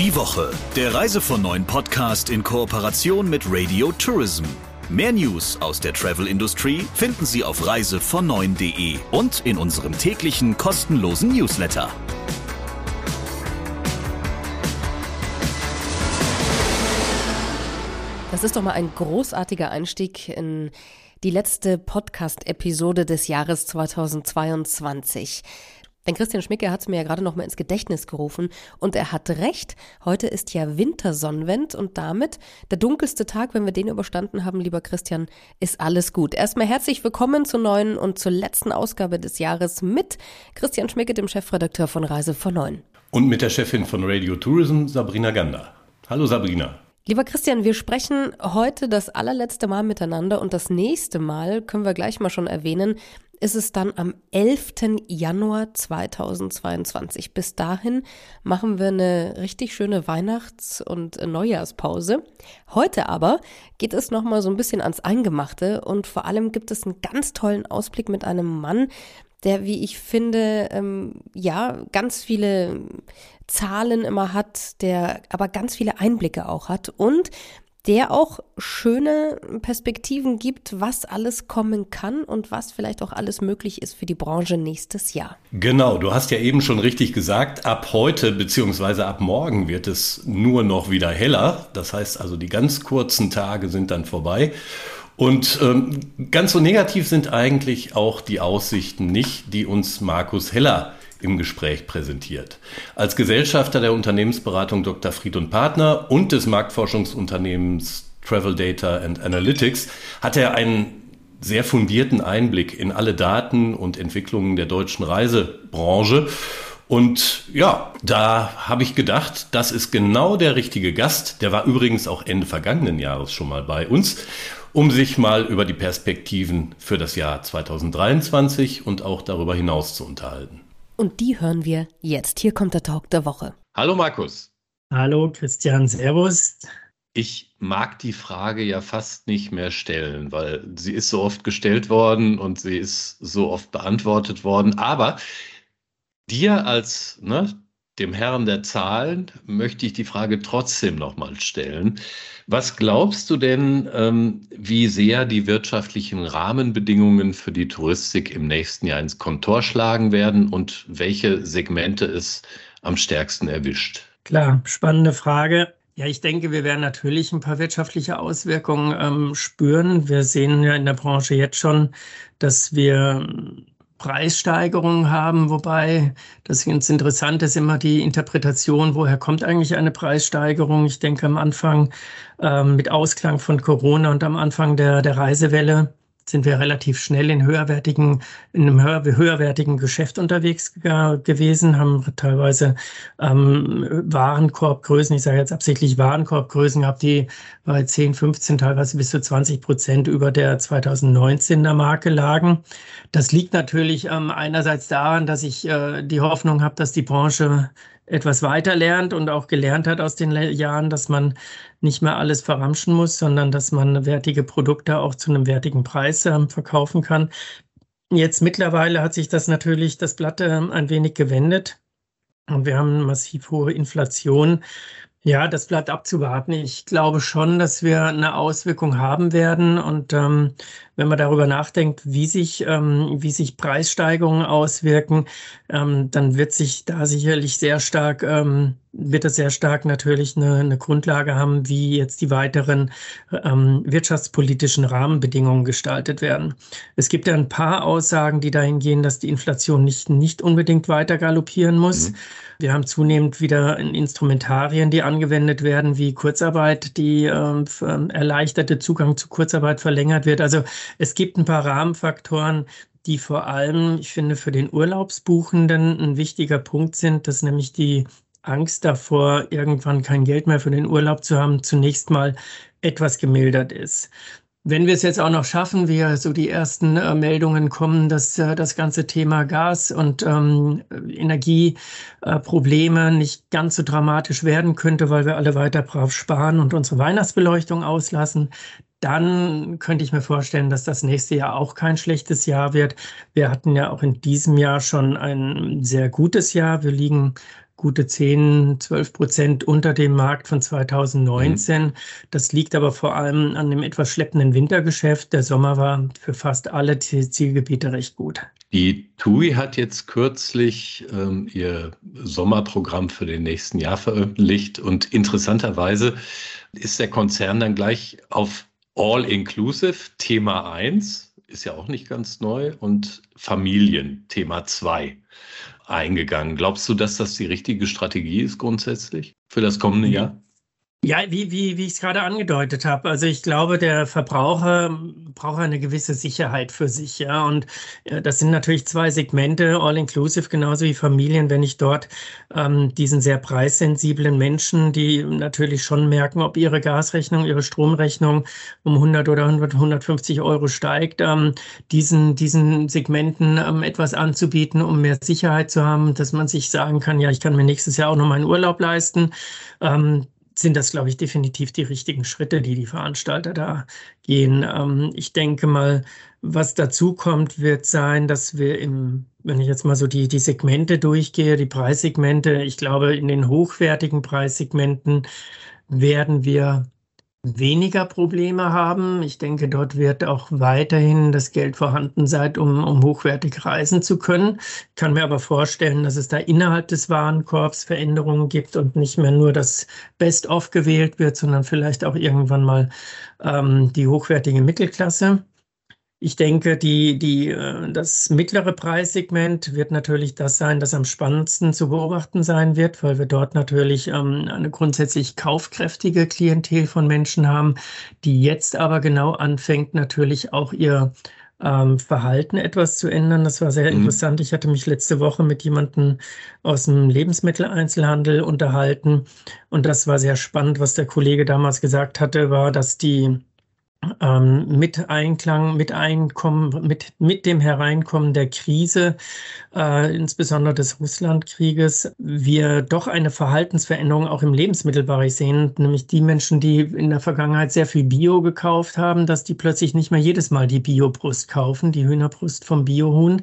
Die Woche, der Reise von neuen Podcast in Kooperation mit Radio Tourism. Mehr News aus der Travel-Industrie finden Sie auf reisevon9.de und in unserem täglichen kostenlosen Newsletter. Das ist doch mal ein großartiger Einstieg in die letzte Podcast-Episode des Jahres 2022. Denn Christian Schmicke hat es mir ja gerade noch mal ins Gedächtnis gerufen und er hat recht. Heute ist ja Wintersonnenwend und damit der dunkelste Tag, wenn wir den überstanden haben, lieber Christian, ist alles gut. Erstmal herzlich willkommen zur neuen und zur letzten Ausgabe des Jahres mit Christian Schmicke, dem Chefredakteur von Reise von Neun. Und mit der Chefin von Radio Tourism, Sabrina Gander. Hallo Sabrina. Lieber Christian, wir sprechen heute das allerletzte Mal miteinander und das nächste Mal können wir gleich mal schon erwähnen, ist es dann am 11. Januar 2022. Bis dahin machen wir eine richtig schöne Weihnachts- und Neujahrspause. Heute aber geht es nochmal so ein bisschen ans Eingemachte und vor allem gibt es einen ganz tollen Ausblick mit einem Mann, der, wie ich finde, ähm, ja, ganz viele Zahlen immer hat, der aber ganz viele Einblicke auch hat und der auch schöne Perspektiven gibt, was alles kommen kann und was vielleicht auch alles möglich ist für die Branche nächstes Jahr. Genau, du hast ja eben schon richtig gesagt, ab heute bzw. ab morgen wird es nur noch wieder heller. Das heißt also, die ganz kurzen Tage sind dann vorbei. Und ähm, ganz so negativ sind eigentlich auch die Aussichten nicht, die uns Markus Heller im Gespräch präsentiert. Als Gesellschafter der Unternehmensberatung Dr. Fried und Partner und des Marktforschungsunternehmens Travel Data and Analytics hat er einen sehr fundierten Einblick in alle Daten und Entwicklungen der deutschen Reisebranche. Und ja, da habe ich gedacht, das ist genau der richtige Gast. Der war übrigens auch Ende vergangenen Jahres schon mal bei uns, um sich mal über die Perspektiven für das Jahr 2023 und auch darüber hinaus zu unterhalten. Und die hören wir jetzt. Hier kommt der Talk der Woche. Hallo Markus. Hallo Christian, Servus. Ich mag die Frage ja fast nicht mehr stellen, weil sie ist so oft gestellt worden und sie ist so oft beantwortet worden. Aber dir als ne, dem Herrn der Zahlen möchte ich die Frage trotzdem nochmal stellen. Was glaubst du denn, ähm, wie sehr die wirtschaftlichen Rahmenbedingungen für die Touristik im nächsten Jahr ins Kontor schlagen werden und welche Segmente es am stärksten erwischt? Klar, spannende Frage. Ja, ich denke, wir werden natürlich ein paar wirtschaftliche Auswirkungen ähm, spüren. Wir sehen ja in der Branche jetzt schon, dass wir Preissteigerungen haben, wobei das ganz interessant ist immer die Interpretation, woher kommt eigentlich eine Preissteigerung. Ich denke am Anfang äh, mit Ausklang von Corona und am Anfang der, der Reisewelle sind wir relativ schnell in höherwertigen, in einem höher, höherwertigen Geschäft unterwegs gewesen, haben teilweise ähm, Warenkorbgrößen, ich sage jetzt absichtlich Warenkorbgrößen gehabt, die bei 10, 15, teilweise bis zu 20 Prozent über der 2019er Marke lagen. Das liegt natürlich ähm, einerseits daran, dass ich äh, die Hoffnung habe, dass die Branche etwas weiter lernt und auch gelernt hat aus den Jahren, dass man nicht mehr alles verramschen muss, sondern dass man wertige Produkte auch zu einem wertigen Preis äh, verkaufen kann. Jetzt mittlerweile hat sich das natürlich das Blatt äh, ein wenig gewendet und wir haben massiv hohe Inflation. Ja, das bleibt abzuwarten. Ich glaube schon, dass wir eine Auswirkung haben werden. Und ähm, wenn man darüber nachdenkt, wie sich, ähm, wie sich Preissteigerungen auswirken, ähm, dann wird sich da sicherlich sehr stark, ähm, wird es sehr stark natürlich eine, eine Grundlage haben, wie jetzt die weiteren ähm, wirtschaftspolitischen Rahmenbedingungen gestaltet werden. Es gibt ja ein paar Aussagen, die dahin gehen, dass die Inflation nicht, nicht unbedingt weiter galoppieren muss. Mhm. Wir haben zunehmend wieder Instrumentarien, die angewendet werden, wie Kurzarbeit, die äh, erleichterte Zugang zu Kurzarbeit verlängert wird. Also es gibt ein paar Rahmenfaktoren, die vor allem, ich finde, für den Urlaubsbuchenden ein wichtiger Punkt sind, dass nämlich die Angst davor, irgendwann kein Geld mehr für den Urlaub zu haben, zunächst mal etwas gemildert ist. Wenn wir es jetzt auch noch schaffen, wie so die ersten äh, Meldungen kommen, dass äh, das ganze Thema Gas und ähm, Energieprobleme äh, nicht ganz so dramatisch werden könnte, weil wir alle weiter brav sparen und unsere Weihnachtsbeleuchtung auslassen, dann könnte ich mir vorstellen, dass das nächste Jahr auch kein schlechtes Jahr wird. Wir hatten ja auch in diesem Jahr schon ein sehr gutes Jahr. Wir liegen gute 10, 12 Prozent unter dem Markt von 2019. Mhm. Das liegt aber vor allem an dem etwas schleppenden Wintergeschäft. Der Sommer war für fast alle Zielgebiete recht gut. Die TUI hat jetzt kürzlich ähm, ihr Sommerprogramm für den nächsten Jahr veröffentlicht und interessanterweise ist der Konzern dann gleich auf All-Inclusive Thema 1, ist ja auch nicht ganz neu, und Familien Thema 2 eingegangen. Glaubst du, dass das die richtige Strategie ist grundsätzlich für das kommende Jahr? Ja, wie, wie, wie ich es gerade angedeutet habe. Also ich glaube, der Verbraucher braucht eine gewisse Sicherheit für sich, ja. Und äh, das sind natürlich zwei Segmente, all-inclusive, genauso wie Familien, wenn ich dort ähm, diesen sehr preissensiblen Menschen, die natürlich schon merken, ob ihre Gasrechnung, ihre Stromrechnung um 100 oder 100, 150 Euro steigt, ähm, diesen, diesen Segmenten ähm, etwas anzubieten, um mehr Sicherheit zu haben, dass man sich sagen kann, ja, ich kann mir nächstes Jahr auch noch meinen Urlaub leisten. Sind das, glaube ich, definitiv die richtigen Schritte, die die Veranstalter da gehen. Ähm, ich denke mal, was dazu kommt, wird sein, dass wir im, wenn ich jetzt mal so die, die Segmente durchgehe, die Preissegmente, ich glaube, in den hochwertigen Preissegmenten werden wir weniger Probleme haben. Ich denke, dort wird auch weiterhin das Geld vorhanden sein, um, um hochwertig reisen zu können. Ich kann mir aber vorstellen, dass es da innerhalb des Warenkorbs Veränderungen gibt und nicht mehr nur das Best-of gewählt wird, sondern vielleicht auch irgendwann mal ähm, die hochwertige Mittelklasse. Ich denke, die, die, äh, das mittlere Preissegment wird natürlich das sein, das am spannendsten zu beobachten sein wird, weil wir dort natürlich ähm, eine grundsätzlich kaufkräftige Klientel von Menschen haben, die jetzt aber genau anfängt, natürlich auch ihr ähm, Verhalten etwas zu ändern. Das war sehr mhm. interessant. Ich hatte mich letzte Woche mit jemandem aus dem Lebensmitteleinzelhandel unterhalten und das war sehr spannend. Was der Kollege damals gesagt hatte, war, dass die ähm, mit Einklang, mit Einkommen, mit, mit dem Hereinkommen der Krise, äh, insbesondere des Russlandkrieges, wir doch eine Verhaltensveränderung auch im Lebensmittelbereich sehen, nämlich die Menschen, die in der Vergangenheit sehr viel Bio gekauft haben, dass die plötzlich nicht mehr jedes Mal die Biobrust kaufen, die Hühnerbrust vom Biohuhn,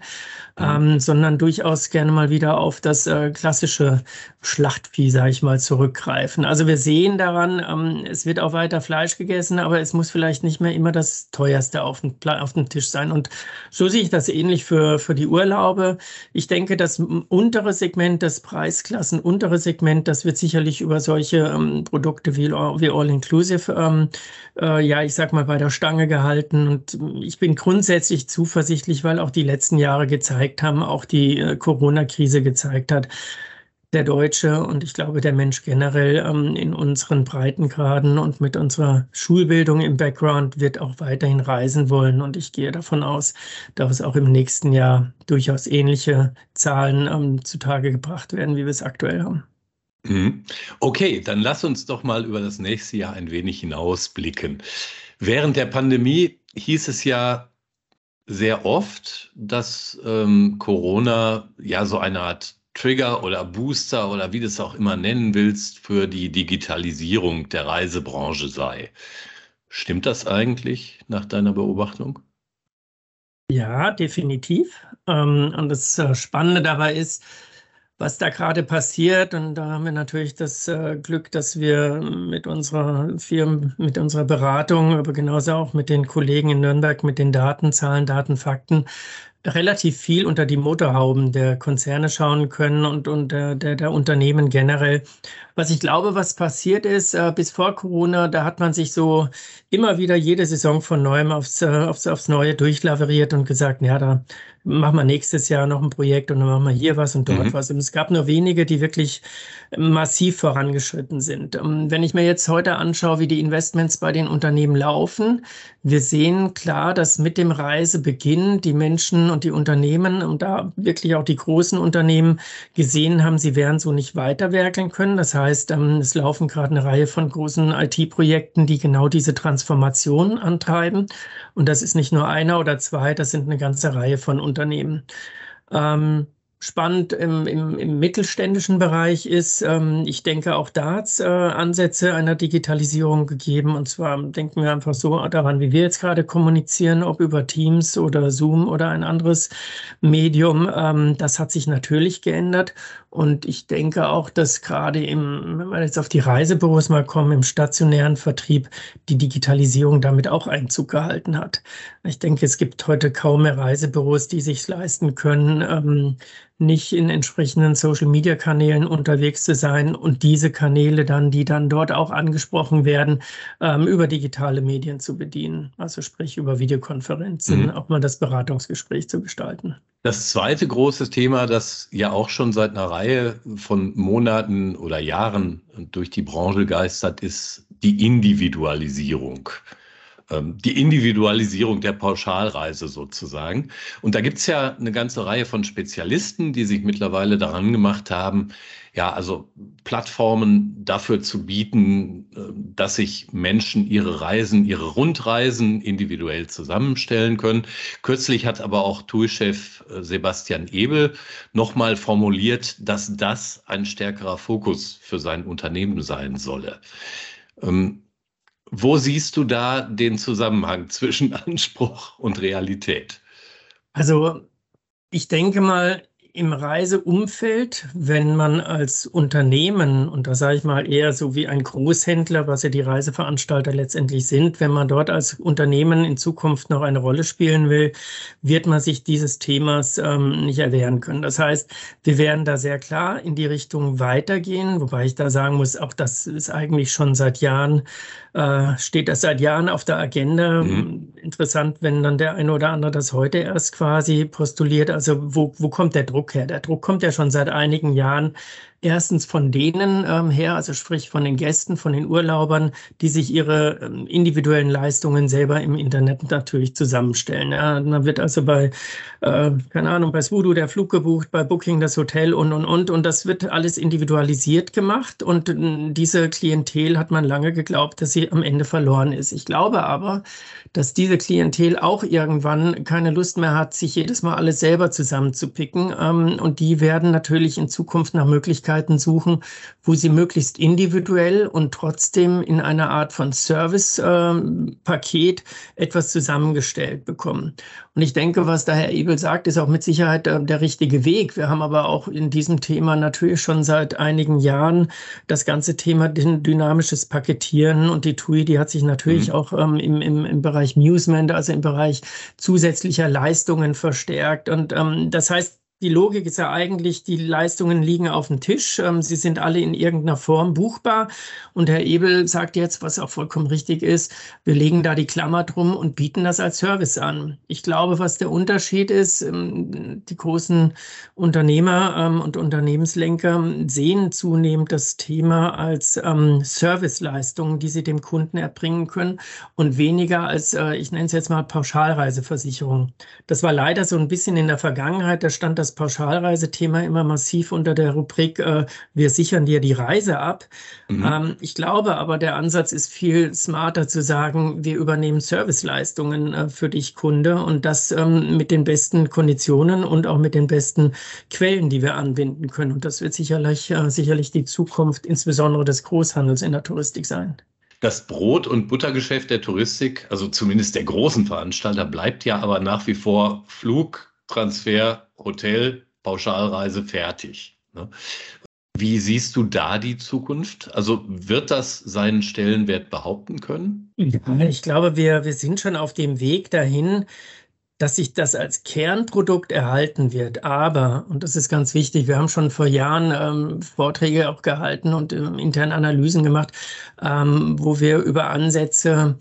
ähm, sondern durchaus gerne mal wieder auf das äh, klassische Schlachtvieh, sage ich mal, zurückgreifen. Also wir sehen daran, ähm, es wird auch weiter Fleisch gegessen, aber es muss vielleicht nicht mehr immer das teuerste auf dem, auf dem Tisch sein. Und so sehe ich das ähnlich für, für die Urlaube. Ich denke, das untere Segment, das Preisklassen untere Segment, das wird sicherlich über solche ähm, Produkte wie, wie All Inclusive, ähm, äh, ja, ich sag mal, bei der Stange gehalten. Und ich bin grundsätzlich zuversichtlich, weil auch die letzten Jahre gezeigt haben, auch die äh, Corona-Krise gezeigt hat, der Deutsche und ich glaube der Mensch generell ähm, in unseren Breitengraden und mit unserer Schulbildung im Background wird auch weiterhin reisen wollen. Und ich gehe davon aus, dass auch im nächsten Jahr durchaus ähnliche Zahlen ähm, zutage gebracht werden, wie wir es aktuell haben. Mhm. Okay, dann lass uns doch mal über das nächste Jahr ein wenig hinausblicken. Während der Pandemie hieß es ja sehr oft, dass ähm, Corona ja so eine Art Trigger oder Booster oder wie du es auch immer nennen willst, für die Digitalisierung der Reisebranche sei. Stimmt das eigentlich nach deiner Beobachtung? Ja, definitiv. Ähm, und das äh, Spannende dabei ist, was da gerade passiert. Und da haben wir natürlich das äh, Glück, dass wir mit unserer Firma, mit unserer Beratung, aber genauso auch mit den Kollegen in Nürnberg, mit den Datenzahlen, Datenfakten relativ viel unter die Motorhauben der Konzerne schauen können und, und der, der, der Unternehmen generell. Was ich glaube, was passiert ist, äh, bis vor Corona, da hat man sich so immer wieder jede Saison von neuem aufs, äh, aufs, aufs Neue durchlaveriert und gesagt, ja, da machen wir nächstes Jahr noch ein Projekt und dann machen wir hier was und dort mhm. was. Und es gab nur wenige, die wirklich massiv vorangeschritten sind. Ähm, wenn ich mir jetzt heute anschaue, wie die Investments bei den Unternehmen laufen, wir sehen klar, dass mit dem Reisebeginn die Menschen und die Unternehmen und da wirklich auch die großen Unternehmen gesehen haben, sie werden so nicht weiterwerkeln können. Das heißt, ähm, es laufen gerade eine Reihe von großen IT-Projekten, die genau diese Transformation antreiben. Und das ist nicht nur einer oder zwei, das sind eine ganze Reihe von Unternehmen. Ähm, spannend im, im, im mittelständischen Bereich ist. Ähm, ich denke, auch da hat es äh, Ansätze einer Digitalisierung gegeben. Und zwar denken wir einfach so daran, wie wir jetzt gerade kommunizieren, ob über Teams oder Zoom oder ein anderes Medium. Ähm, das hat sich natürlich geändert. Und ich denke auch, dass gerade im, wenn wir jetzt auf die Reisebüros mal kommen, im stationären Vertrieb die Digitalisierung damit auch Einzug gehalten hat. Ich denke, es gibt heute kaum mehr Reisebüros, die sich leisten können, ähm, nicht in entsprechenden Social-Media-Kanälen unterwegs zu sein und diese Kanäle dann, die dann dort auch angesprochen werden, ähm, über digitale Medien zu bedienen. Also sprich über Videokonferenzen, mhm. auch mal das Beratungsgespräch zu gestalten. Das zweite große Thema, das ja auch schon seit einer Reihe von Monaten oder Jahren durch die Branche geistert, ist die Individualisierung. Ähm, die Individualisierung der Pauschalreise sozusagen. Und da gibt es ja eine ganze Reihe von Spezialisten, die sich mittlerweile daran gemacht haben, ja, also Plattformen dafür zu bieten, äh, dass sich Menschen ihre Reisen, ihre Rundreisen individuell zusammenstellen können. Kürzlich hat aber auch TUI-Chef äh, Sebastian Ebel nochmal formuliert, dass das ein stärkerer Fokus für sein Unternehmen sein solle. Ähm, wo siehst du da den Zusammenhang zwischen Anspruch und Realität? Also ich denke mal, im Reiseumfeld, wenn man als Unternehmen, und da sage ich mal eher so wie ein Großhändler, was ja die Reiseveranstalter letztendlich sind, wenn man dort als Unternehmen in Zukunft noch eine Rolle spielen will, wird man sich dieses Themas ähm, nicht erwehren können. Das heißt, wir werden da sehr klar in die Richtung weitergehen, wobei ich da sagen muss, auch das ist eigentlich schon seit Jahren äh, steht das seit Jahren auf der Agenda. Mhm. Interessant, wenn dann der eine oder andere das heute erst quasi postuliert. Also wo, wo kommt der Druck her? Der Druck kommt ja schon seit einigen Jahren Erstens von denen ähm, her, also sprich von den Gästen, von den Urlaubern, die sich ihre ähm, individuellen Leistungen selber im Internet natürlich zusammenstellen. Ja, dann wird also bei, äh, keine Ahnung, bei Swoodoo der Flug gebucht, bei Booking das Hotel und, und, und. Und das wird alles individualisiert gemacht. Und äh, diese Klientel hat man lange geglaubt, dass sie am Ende verloren ist. Ich glaube aber, dass diese Klientel auch irgendwann keine Lust mehr hat, sich jedes Mal alles selber zusammenzupicken. Ähm, und die werden natürlich in Zukunft nach Möglichkeiten suchen, wo sie möglichst individuell und trotzdem in einer Art von Service-Paket ähm, etwas zusammengestellt bekommen. Und ich denke, was der Herr Ebel sagt, ist auch mit Sicherheit äh, der richtige Weg. Wir haben aber auch in diesem Thema natürlich schon seit einigen Jahren das ganze Thema dynamisches Paketieren und die TUI, die hat sich natürlich mhm. auch ähm, im, im, im Bereich Musement, also im Bereich zusätzlicher Leistungen verstärkt. Und ähm, das heißt, die Logik ist ja eigentlich, die Leistungen liegen auf dem Tisch. Ähm, sie sind alle in irgendeiner Form buchbar. Und Herr Ebel sagt jetzt, was auch vollkommen richtig ist, wir legen da die Klammer drum und bieten das als Service an. Ich glaube, was der Unterschied ist, ähm, die großen Unternehmer ähm, und Unternehmenslenker sehen zunehmend das Thema als Serviceleistung, die sie dem Kunden erbringen können und weniger als, äh, ich nenne es jetzt mal Pauschalreiseversicherung. Das war leider so ein bisschen in der Vergangenheit, da stand das das Pauschalreisethema immer massiv unter der Rubrik, äh, wir sichern dir die Reise ab. Mhm. Ähm, ich glaube aber, der Ansatz ist viel smarter zu sagen, wir übernehmen Serviceleistungen äh, für dich, Kunde, und das ähm, mit den besten Konditionen und auch mit den besten Quellen, die wir anbinden können. Und das wird sicherlich, äh, sicherlich die Zukunft, insbesondere des Großhandels in der Touristik sein. Das Brot- und Buttergeschäft der Touristik, also zumindest der großen Veranstalter, bleibt ja aber nach wie vor Flug, Transfer, Hotel, Pauschalreise fertig. Ne? Wie siehst du da die Zukunft? Also wird das seinen Stellenwert behaupten können? Ja, ich glaube, wir, wir sind schon auf dem Weg dahin, dass sich das als Kernprodukt erhalten wird. Aber, und das ist ganz wichtig, wir haben schon vor Jahren ähm, Vorträge auch gehalten und ähm, interne Analysen gemacht, ähm, wo wir über Ansätze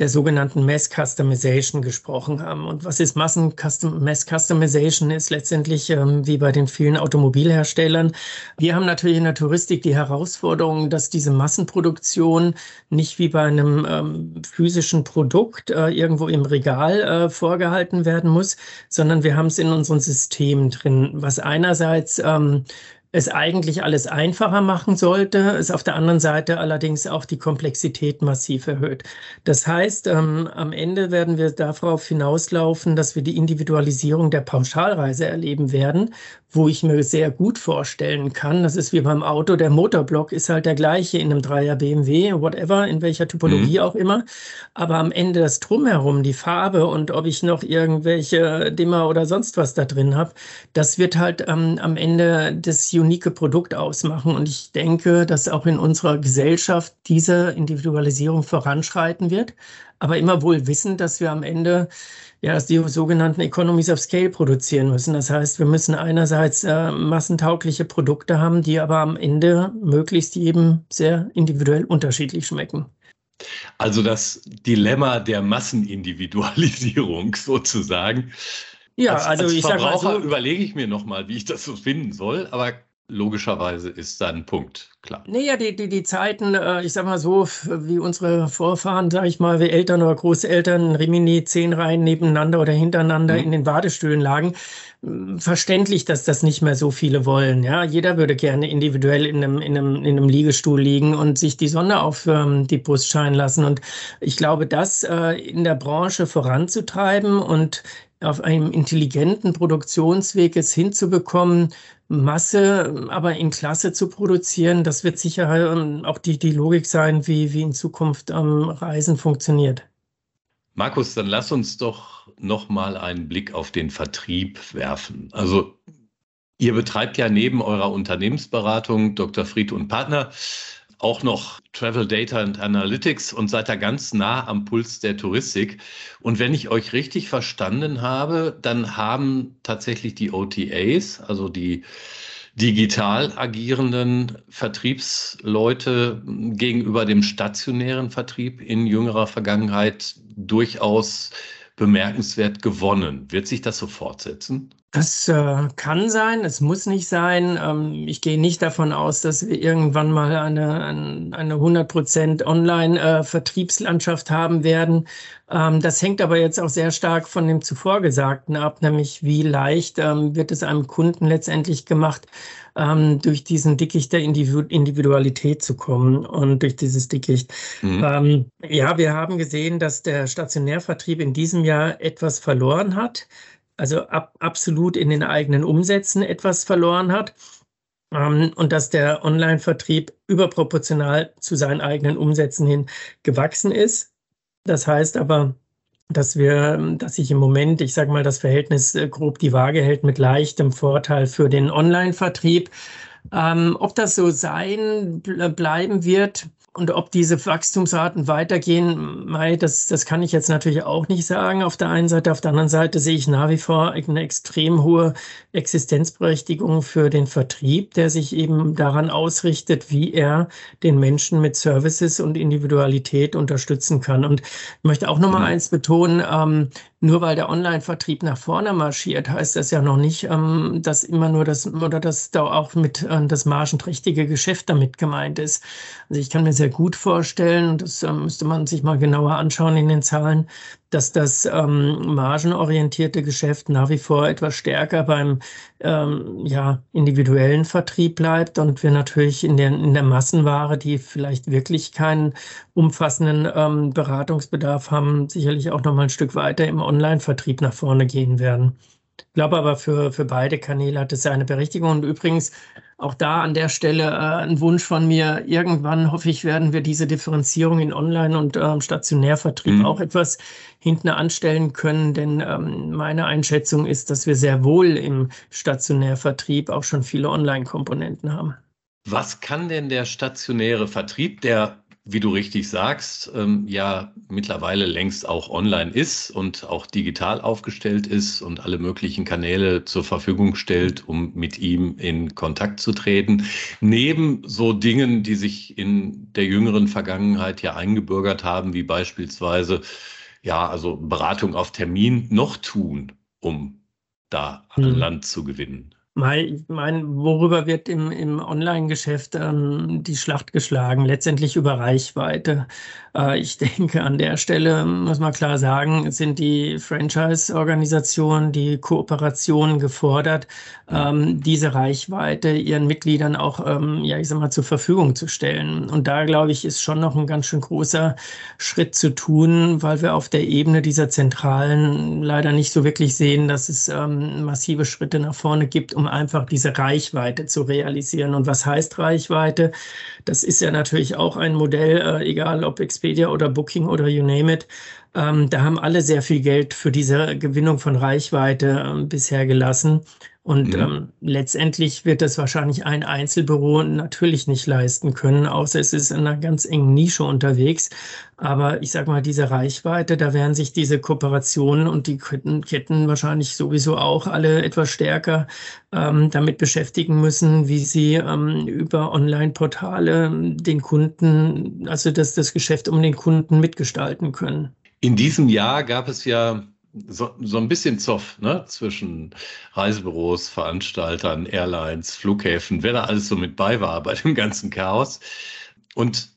der sogenannten Mass Customization gesprochen haben. Und was ist Massen -Custom Mass Customization? Ist letztendlich ähm, wie bei den vielen Automobilherstellern. Wir haben natürlich in der Touristik die Herausforderung, dass diese Massenproduktion nicht wie bei einem ähm, physischen Produkt äh, irgendwo im Regal äh, vorgehalten werden muss, sondern wir haben es in unseren Systemen drin, was einerseits ähm, es eigentlich alles einfacher machen sollte, es auf der anderen Seite allerdings auch die Komplexität massiv erhöht. Das heißt, ähm, am Ende werden wir darauf hinauslaufen, dass wir die Individualisierung der Pauschalreise erleben werden, wo ich mir sehr gut vorstellen kann, das ist wie beim Auto, der Motorblock ist halt der gleiche in einem Dreier BMW, whatever, in welcher Typologie mhm. auch immer. Aber am Ende das Drumherum, die Farbe und ob ich noch irgendwelche Dimmer oder sonst was da drin habe, das wird halt ähm, am Ende das unique Produkt ausmachen. Und ich denke, dass auch in unserer Gesellschaft diese Individualisierung voranschreiten wird. Aber immer wohl wissen, dass wir am Ende ja, die sogenannten Economies of Scale produzieren müssen. Das heißt, wir müssen einerseits äh, massentaugliche Produkte haben, die aber am Ende möglichst jedem sehr individuell unterschiedlich schmecken. Also das Dilemma der Massenindividualisierung sozusagen. Ja, als, also als ich sage mal so, überlege ich mir nochmal, wie ich das so finden soll, aber logischerweise ist da ein Punkt, klar. Naja, die, die, die Zeiten, äh, ich sag mal so, wie unsere Vorfahren, sag ich mal, wie Eltern oder Großeltern, Rimini zehn Reihen nebeneinander oder hintereinander mhm. in den Badestühlen lagen, verständlich, dass das nicht mehr so viele wollen. Ja, jeder würde gerne individuell in einem, in einem, in einem Liegestuhl liegen und sich die Sonne auf ähm, die Brust scheinen lassen. Und ich glaube, das äh, in der Branche voranzutreiben und auf einem intelligenten Produktionsweg es hinzubekommen, Masse, aber in Klasse zu produzieren, das wird sicher ähm, auch die, die Logik sein, wie, wie in Zukunft ähm, Reisen funktioniert. Markus, dann lass uns doch noch mal einen Blick auf den Vertrieb werfen. Also ihr betreibt ja neben eurer Unternehmensberatung Dr. Fried und Partner auch noch Travel Data and Analytics und seid da ganz nah am Puls der Touristik. Und wenn ich euch richtig verstanden habe, dann haben tatsächlich die OTAs, also die digital agierenden Vertriebsleute gegenüber dem stationären Vertrieb in jüngerer Vergangenheit durchaus bemerkenswert gewonnen. Wird sich das so fortsetzen? Das äh, kann sein, es muss nicht sein. Ähm, ich gehe nicht davon aus, dass wir irgendwann mal eine, eine 100% Online-Vertriebslandschaft äh, haben werden. Ähm, das hängt aber jetzt auch sehr stark von dem zuvor Gesagten ab, nämlich wie leicht ähm, wird es einem Kunden letztendlich gemacht, ähm, durch diesen Dickicht der Individualität zu kommen und durch dieses Dickicht. Mhm. Ähm, ja, wir haben gesehen, dass der Stationärvertrieb in diesem Jahr etwas verloren hat also ab, absolut in den eigenen Umsätzen etwas verloren hat ähm, und dass der Online-Vertrieb überproportional zu seinen eigenen Umsätzen hin gewachsen ist. Das heißt aber, dass wir, dass sich im Moment, ich sage mal, das Verhältnis äh, grob die Waage hält mit leichtem Vorteil für den Online-Vertrieb. Ähm, ob das so sein bleiben wird, und ob diese Wachstumsraten weitergehen, Mai, das, das kann ich jetzt natürlich auch nicht sagen. Auf der einen Seite, auf der anderen Seite sehe ich nach wie vor eine extrem hohe Existenzberechtigung für den Vertrieb, der sich eben daran ausrichtet, wie er den Menschen mit Services und Individualität unterstützen kann. Und ich möchte auch nochmal mhm. eins betonen, ähm, nur weil der Online-Vertrieb nach vorne marschiert, heißt das ja noch nicht, ähm, dass immer nur das oder dass da auch mit äh, das margenträchtige Geschäft damit gemeint ist. Also ich kann mir sehr gut vorstellen, das äh, müsste man sich mal genauer anschauen in den Zahlen, dass das ähm, margenorientierte Geschäft nach wie vor etwas stärker beim ähm, ja, individuellen Vertrieb bleibt und wir natürlich in der, in der Massenware, die vielleicht wirklich keinen umfassenden ähm, Beratungsbedarf haben, sicherlich auch noch mal ein Stück weiter im Online-Vertrieb nach vorne gehen werden. Ich glaube aber, für, für beide Kanäle hat es seine Berechtigung. Und übrigens, auch da an der Stelle äh, ein Wunsch von mir. Irgendwann hoffe ich, werden wir diese Differenzierung in Online- und ähm, Stationärvertrieb mhm. auch etwas hinten anstellen können. Denn ähm, meine Einschätzung ist, dass wir sehr wohl im Stationärvertrieb auch schon viele Online-Komponenten haben. Was kann denn der stationäre Vertrieb, der wie du richtig sagst, ähm, ja mittlerweile längst auch online ist und auch digital aufgestellt ist und alle möglichen Kanäle zur Verfügung stellt, um mit ihm in Kontakt zu treten. Neben so Dingen, die sich in der jüngeren Vergangenheit ja eingebürgert haben, wie beispielsweise ja, also Beratung auf Termin noch tun, um da an mhm. Land zu gewinnen. Ich meine, worüber wird im, im Online-Geschäft ähm, die Schlacht geschlagen? Letztendlich über Reichweite. Äh, ich denke, an der Stelle muss man klar sagen, sind die Franchise-Organisationen, die Kooperationen gefordert, ähm, diese Reichweite ihren Mitgliedern auch, ähm, ja, ich sag mal, zur Verfügung zu stellen. Und da, glaube ich, ist schon noch ein ganz schön großer Schritt zu tun, weil wir auf der Ebene dieser Zentralen leider nicht so wirklich sehen, dass es ähm, massive Schritte nach vorne gibt, um einfach diese Reichweite zu realisieren. Und was heißt Reichweite? Das ist ja natürlich auch ein Modell, äh, egal ob Expedia oder Booking oder you name it. Ähm, da haben alle sehr viel Geld für diese Gewinnung von Reichweite ähm, bisher gelassen. Und mhm. ähm, letztendlich wird das wahrscheinlich ein Einzelbüro natürlich nicht leisten können, außer es ist in einer ganz engen Nische unterwegs. Aber ich sage mal, diese Reichweite, da werden sich diese Kooperationen und die Ketten, wahrscheinlich sowieso auch alle etwas stärker ähm, damit beschäftigen müssen, wie sie ähm, über Online-Portale den Kunden, also das, das Geschäft um den Kunden mitgestalten können. In diesem Jahr gab es ja so, so ein bisschen Zoff ne? zwischen Reisebüros, Veranstaltern, Airlines, Flughäfen, wer da alles so mit bei war bei dem ganzen Chaos. Und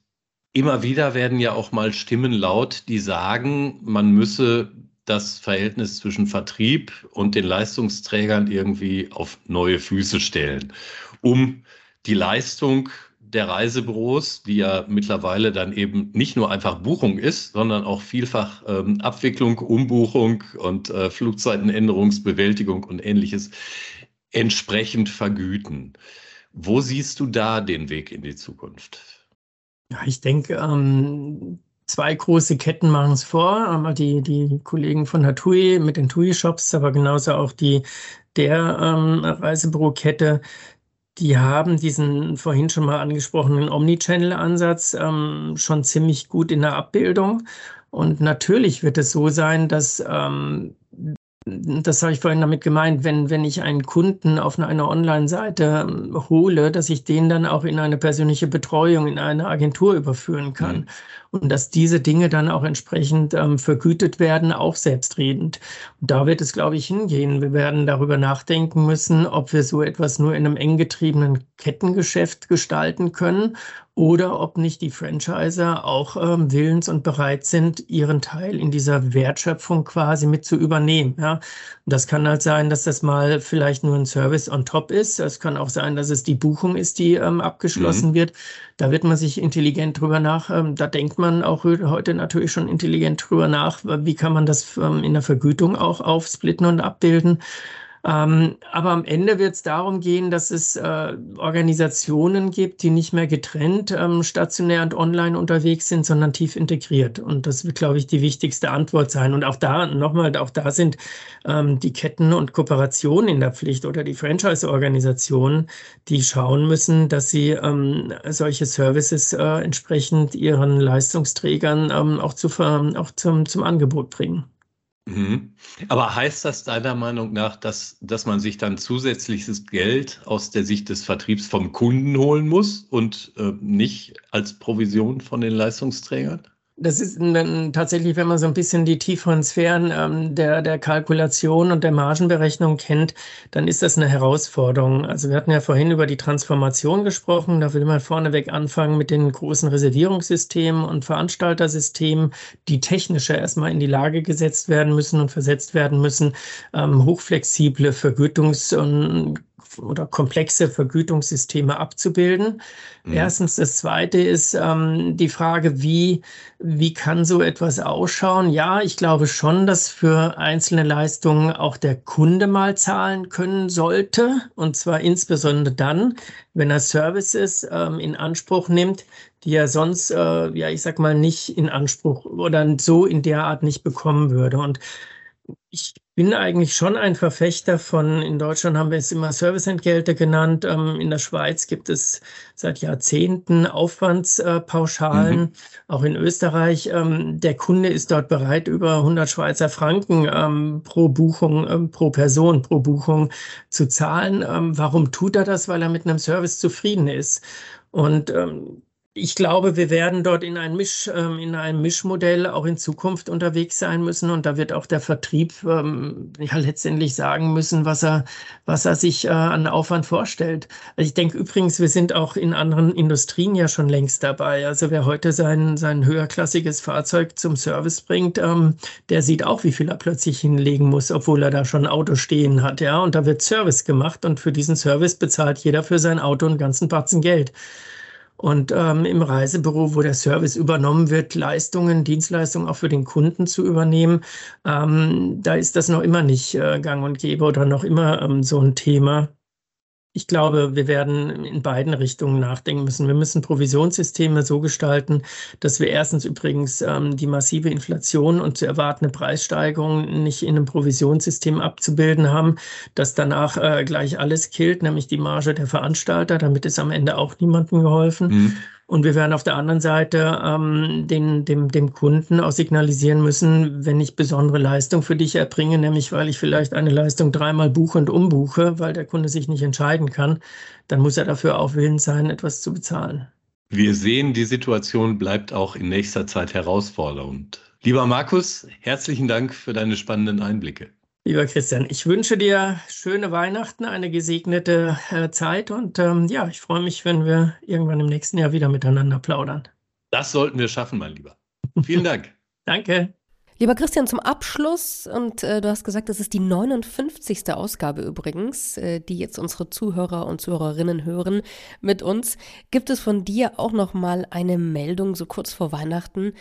immer wieder werden ja auch mal Stimmen laut, die sagen, man müsse das Verhältnis zwischen Vertrieb und den Leistungsträgern irgendwie auf neue Füße stellen, um die Leistung der Reisebüros, die ja mittlerweile dann eben nicht nur einfach Buchung ist, sondern auch vielfach ähm, Abwicklung, Umbuchung und äh, Flugzeitenänderungsbewältigung und ähnliches entsprechend vergüten. Wo siehst du da den Weg in die Zukunft? Ja, ich denke, ähm, zwei große Ketten machen es vor. Einmal die, die Kollegen von der TUI mit den TUI-Shops, aber genauso auch die der ähm, Reisebürokette die haben diesen vorhin schon mal angesprochenen Omnichannel-Ansatz ähm, schon ziemlich gut in der Abbildung. Und natürlich wird es so sein, dass ähm, das habe ich vorhin damit gemeint, wenn, wenn ich einen Kunden auf einer Online-Seite ähm, hole, dass ich den dann auch in eine persönliche Betreuung, in eine Agentur überführen kann. Mhm. Und dass diese Dinge dann auch entsprechend ähm, vergütet werden, auch selbstredend. Und da wird es, glaube ich, hingehen. Wir werden darüber nachdenken müssen, ob wir so etwas nur in einem eng getriebenen Kettengeschäft gestalten können oder ob nicht die Franchiser auch ähm, willens und bereit sind, ihren Teil in dieser Wertschöpfung quasi mit zu übernehmen. Ja? Und das kann halt sein, dass das mal vielleicht nur ein Service on top ist. Es kann auch sein, dass es die Buchung ist, die ähm, abgeschlossen mhm. wird. Da wird man sich intelligent drüber nach. Ähm, da denkt man auch heute natürlich schon intelligent drüber nach, wie kann man das ähm, in der Vergütung auch aufsplitten und abbilden. Ähm, aber am Ende wird es darum gehen, dass es äh, Organisationen gibt, die nicht mehr getrennt ähm, stationär und online unterwegs sind, sondern tief integriert. Und das wird, glaube ich, die wichtigste Antwort sein. Und auch da, nochmal, auch da sind ähm, die Ketten und Kooperationen in der Pflicht oder die Franchise-Organisationen, die schauen müssen, dass sie ähm, solche Services äh, entsprechend ihren Leistungsträgern ähm, auch, zu, auch zum, zum Angebot bringen. Mhm. Aber heißt das deiner Meinung nach, dass, dass man sich dann zusätzliches Geld aus der Sicht des Vertriebs vom Kunden holen muss und äh, nicht als Provision von den Leistungsträgern? Das ist dann tatsächlich, wenn man so ein bisschen die tieferen Sphären ähm, der, der Kalkulation und der Margenberechnung kennt, dann ist das eine Herausforderung. Also wir hatten ja vorhin über die Transformation gesprochen. Da will man vorneweg anfangen mit den großen Reservierungssystemen und Veranstaltersystemen, die technischer erstmal in die Lage gesetzt werden müssen und versetzt werden müssen, ähm, hochflexible Vergütungs- und oder komplexe Vergütungssysteme abzubilden. Mhm. Erstens. Das zweite ist ähm, die Frage, wie, wie kann so etwas ausschauen? Ja, ich glaube schon, dass für einzelne Leistungen auch der Kunde mal zahlen können sollte. Und zwar insbesondere dann, wenn er Services ähm, in Anspruch nimmt, die er sonst, äh, ja, ich sag mal, nicht in Anspruch oder so in der Art nicht bekommen würde. Und ich bin eigentlich schon ein Verfechter von, in Deutschland haben wir es immer Serviceentgelte genannt, ähm, in der Schweiz gibt es seit Jahrzehnten Aufwandspauschalen, mhm. auch in Österreich. Ähm, der Kunde ist dort bereit, über 100 Schweizer Franken ähm, pro Buchung, pro Person, pro Buchung zu zahlen. warum tut er das? Weil er mit einem Service zufrieden ist. Und ich glaube, wir werden dort in, ein Misch, ähm, in einem Mischmodell auch in Zukunft unterwegs sein müssen und da wird auch der Vertrieb ähm, ja letztendlich sagen müssen, was er, was er sich äh, an Aufwand vorstellt. Also ich denke übrigens, wir sind auch in anderen Industrien ja schon längst dabei. Also wer heute sein, sein höherklassiges Fahrzeug zum Service bringt, ähm, der sieht auch, wie viel er plötzlich hinlegen muss, obwohl er da schon ein Auto stehen hat. Ja, und da wird Service gemacht und für diesen Service bezahlt jeder für sein Auto einen ganzen Batzen Geld. Und ähm, im Reisebüro, wo der Service übernommen wird, Leistungen, Dienstleistungen auch für den Kunden zu übernehmen, ähm, da ist das noch immer nicht äh, gang und gäbe oder noch immer ähm, so ein Thema. Ich glaube, wir werden in beiden Richtungen nachdenken müssen. Wir müssen Provisionssysteme so gestalten, dass wir erstens übrigens ähm, die massive Inflation und zu erwartende Preissteigerung nicht in einem Provisionssystem abzubilden haben, das danach äh, gleich alles killt, nämlich die Marge der Veranstalter. Damit ist am Ende auch niemandem geholfen. Mhm. Und wir werden auf der anderen Seite ähm, den, dem, dem Kunden auch signalisieren müssen, wenn ich besondere Leistung für dich erbringe, nämlich weil ich vielleicht eine Leistung dreimal buche und umbuche, weil der Kunde sich nicht entscheiden kann, dann muss er dafür auch willens sein, etwas zu bezahlen. Wir sehen, die Situation bleibt auch in nächster Zeit herausfordernd. Lieber Markus, herzlichen Dank für deine spannenden Einblicke. Lieber Christian, ich wünsche dir schöne Weihnachten, eine gesegnete äh, Zeit und ähm, ja, ich freue mich, wenn wir irgendwann im nächsten Jahr wieder miteinander plaudern. Das sollten wir schaffen, mein Lieber. Vielen Dank. Danke. Lieber Christian, zum Abschluss, und äh, du hast gesagt, es ist die 59. Ausgabe übrigens, äh, die jetzt unsere Zuhörer und Zuhörerinnen hören mit uns. Gibt es von dir auch noch mal eine Meldung so kurz vor Weihnachten,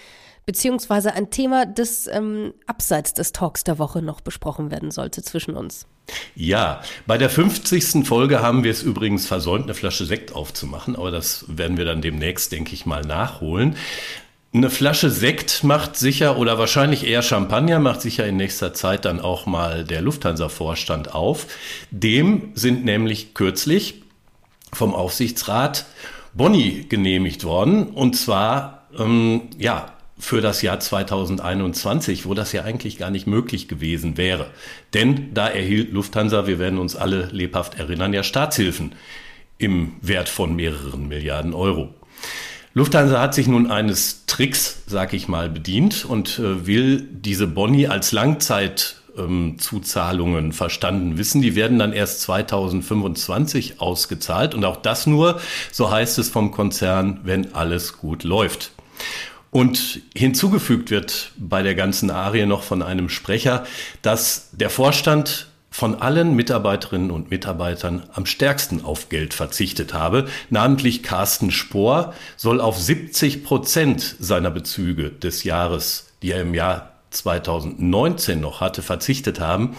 beziehungsweise ein Thema, das ähm, abseits des Talks der Woche noch besprochen werden sollte zwischen uns? Ja, bei der 50. Folge haben wir es übrigens versäumt, eine Flasche Sekt aufzumachen, aber das werden wir dann demnächst, denke ich mal, nachholen. Eine Flasche Sekt macht sicher oder wahrscheinlich eher Champagner macht sicher in nächster Zeit dann auch mal der Lufthansa-Vorstand auf. Dem sind nämlich kürzlich vom Aufsichtsrat Boni genehmigt worden und zwar ähm, ja für das Jahr 2021, wo das ja eigentlich gar nicht möglich gewesen wäre. Denn da erhielt Lufthansa, wir werden uns alle lebhaft erinnern, ja Staatshilfen im Wert von mehreren Milliarden Euro. Lufthansa hat sich nun eines Tricks, sag ich mal, bedient und äh, will diese Boni als Langzeitzuzahlungen ähm, verstanden wissen. Die werden dann erst 2025 ausgezahlt und auch das nur, so heißt es vom Konzern, wenn alles gut läuft. Und hinzugefügt wird bei der ganzen Arie noch von einem Sprecher, dass der Vorstand von allen Mitarbeiterinnen und Mitarbeitern am stärksten auf Geld verzichtet habe. Namentlich Carsten Spohr soll auf 70 Prozent seiner Bezüge des Jahres, die er im Jahr 2019 noch hatte, verzichtet haben.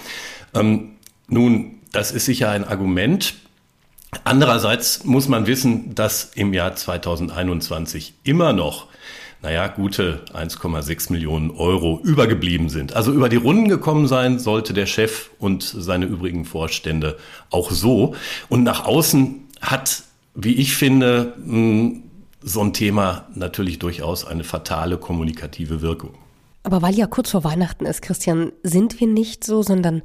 Ähm, nun, das ist sicher ein Argument. Andererseits muss man wissen, dass im Jahr 2021 immer noch naja, gute 1,6 Millionen Euro übergeblieben sind. Also über die Runden gekommen sein sollte der Chef und seine übrigen Vorstände auch so. Und nach außen hat, wie ich finde, hm, so ein Thema natürlich durchaus eine fatale kommunikative Wirkung. Aber weil ja kurz vor Weihnachten ist, Christian, sind wir nicht so, sondern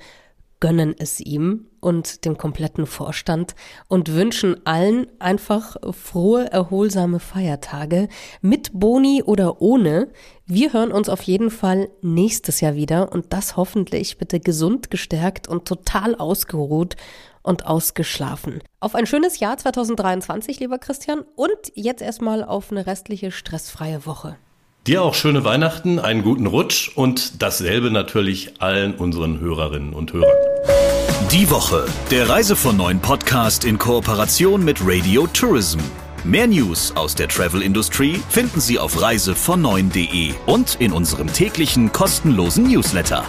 gönnen es ihm und dem kompletten Vorstand und wünschen allen einfach frohe, erholsame Feiertage mit Boni oder ohne. Wir hören uns auf jeden Fall nächstes Jahr wieder und das hoffentlich bitte gesund gestärkt und total ausgeruht und ausgeschlafen. Auf ein schönes Jahr 2023, lieber Christian, und jetzt erstmal auf eine restliche stressfreie Woche. Dir auch schöne Weihnachten, einen guten Rutsch und dasselbe natürlich allen unseren Hörerinnen und Hörern. Die Woche, der Reise von neuen Podcast in Kooperation mit Radio Tourism. Mehr News aus der Travel Industry finden Sie auf reisevon und in unserem täglichen kostenlosen Newsletter.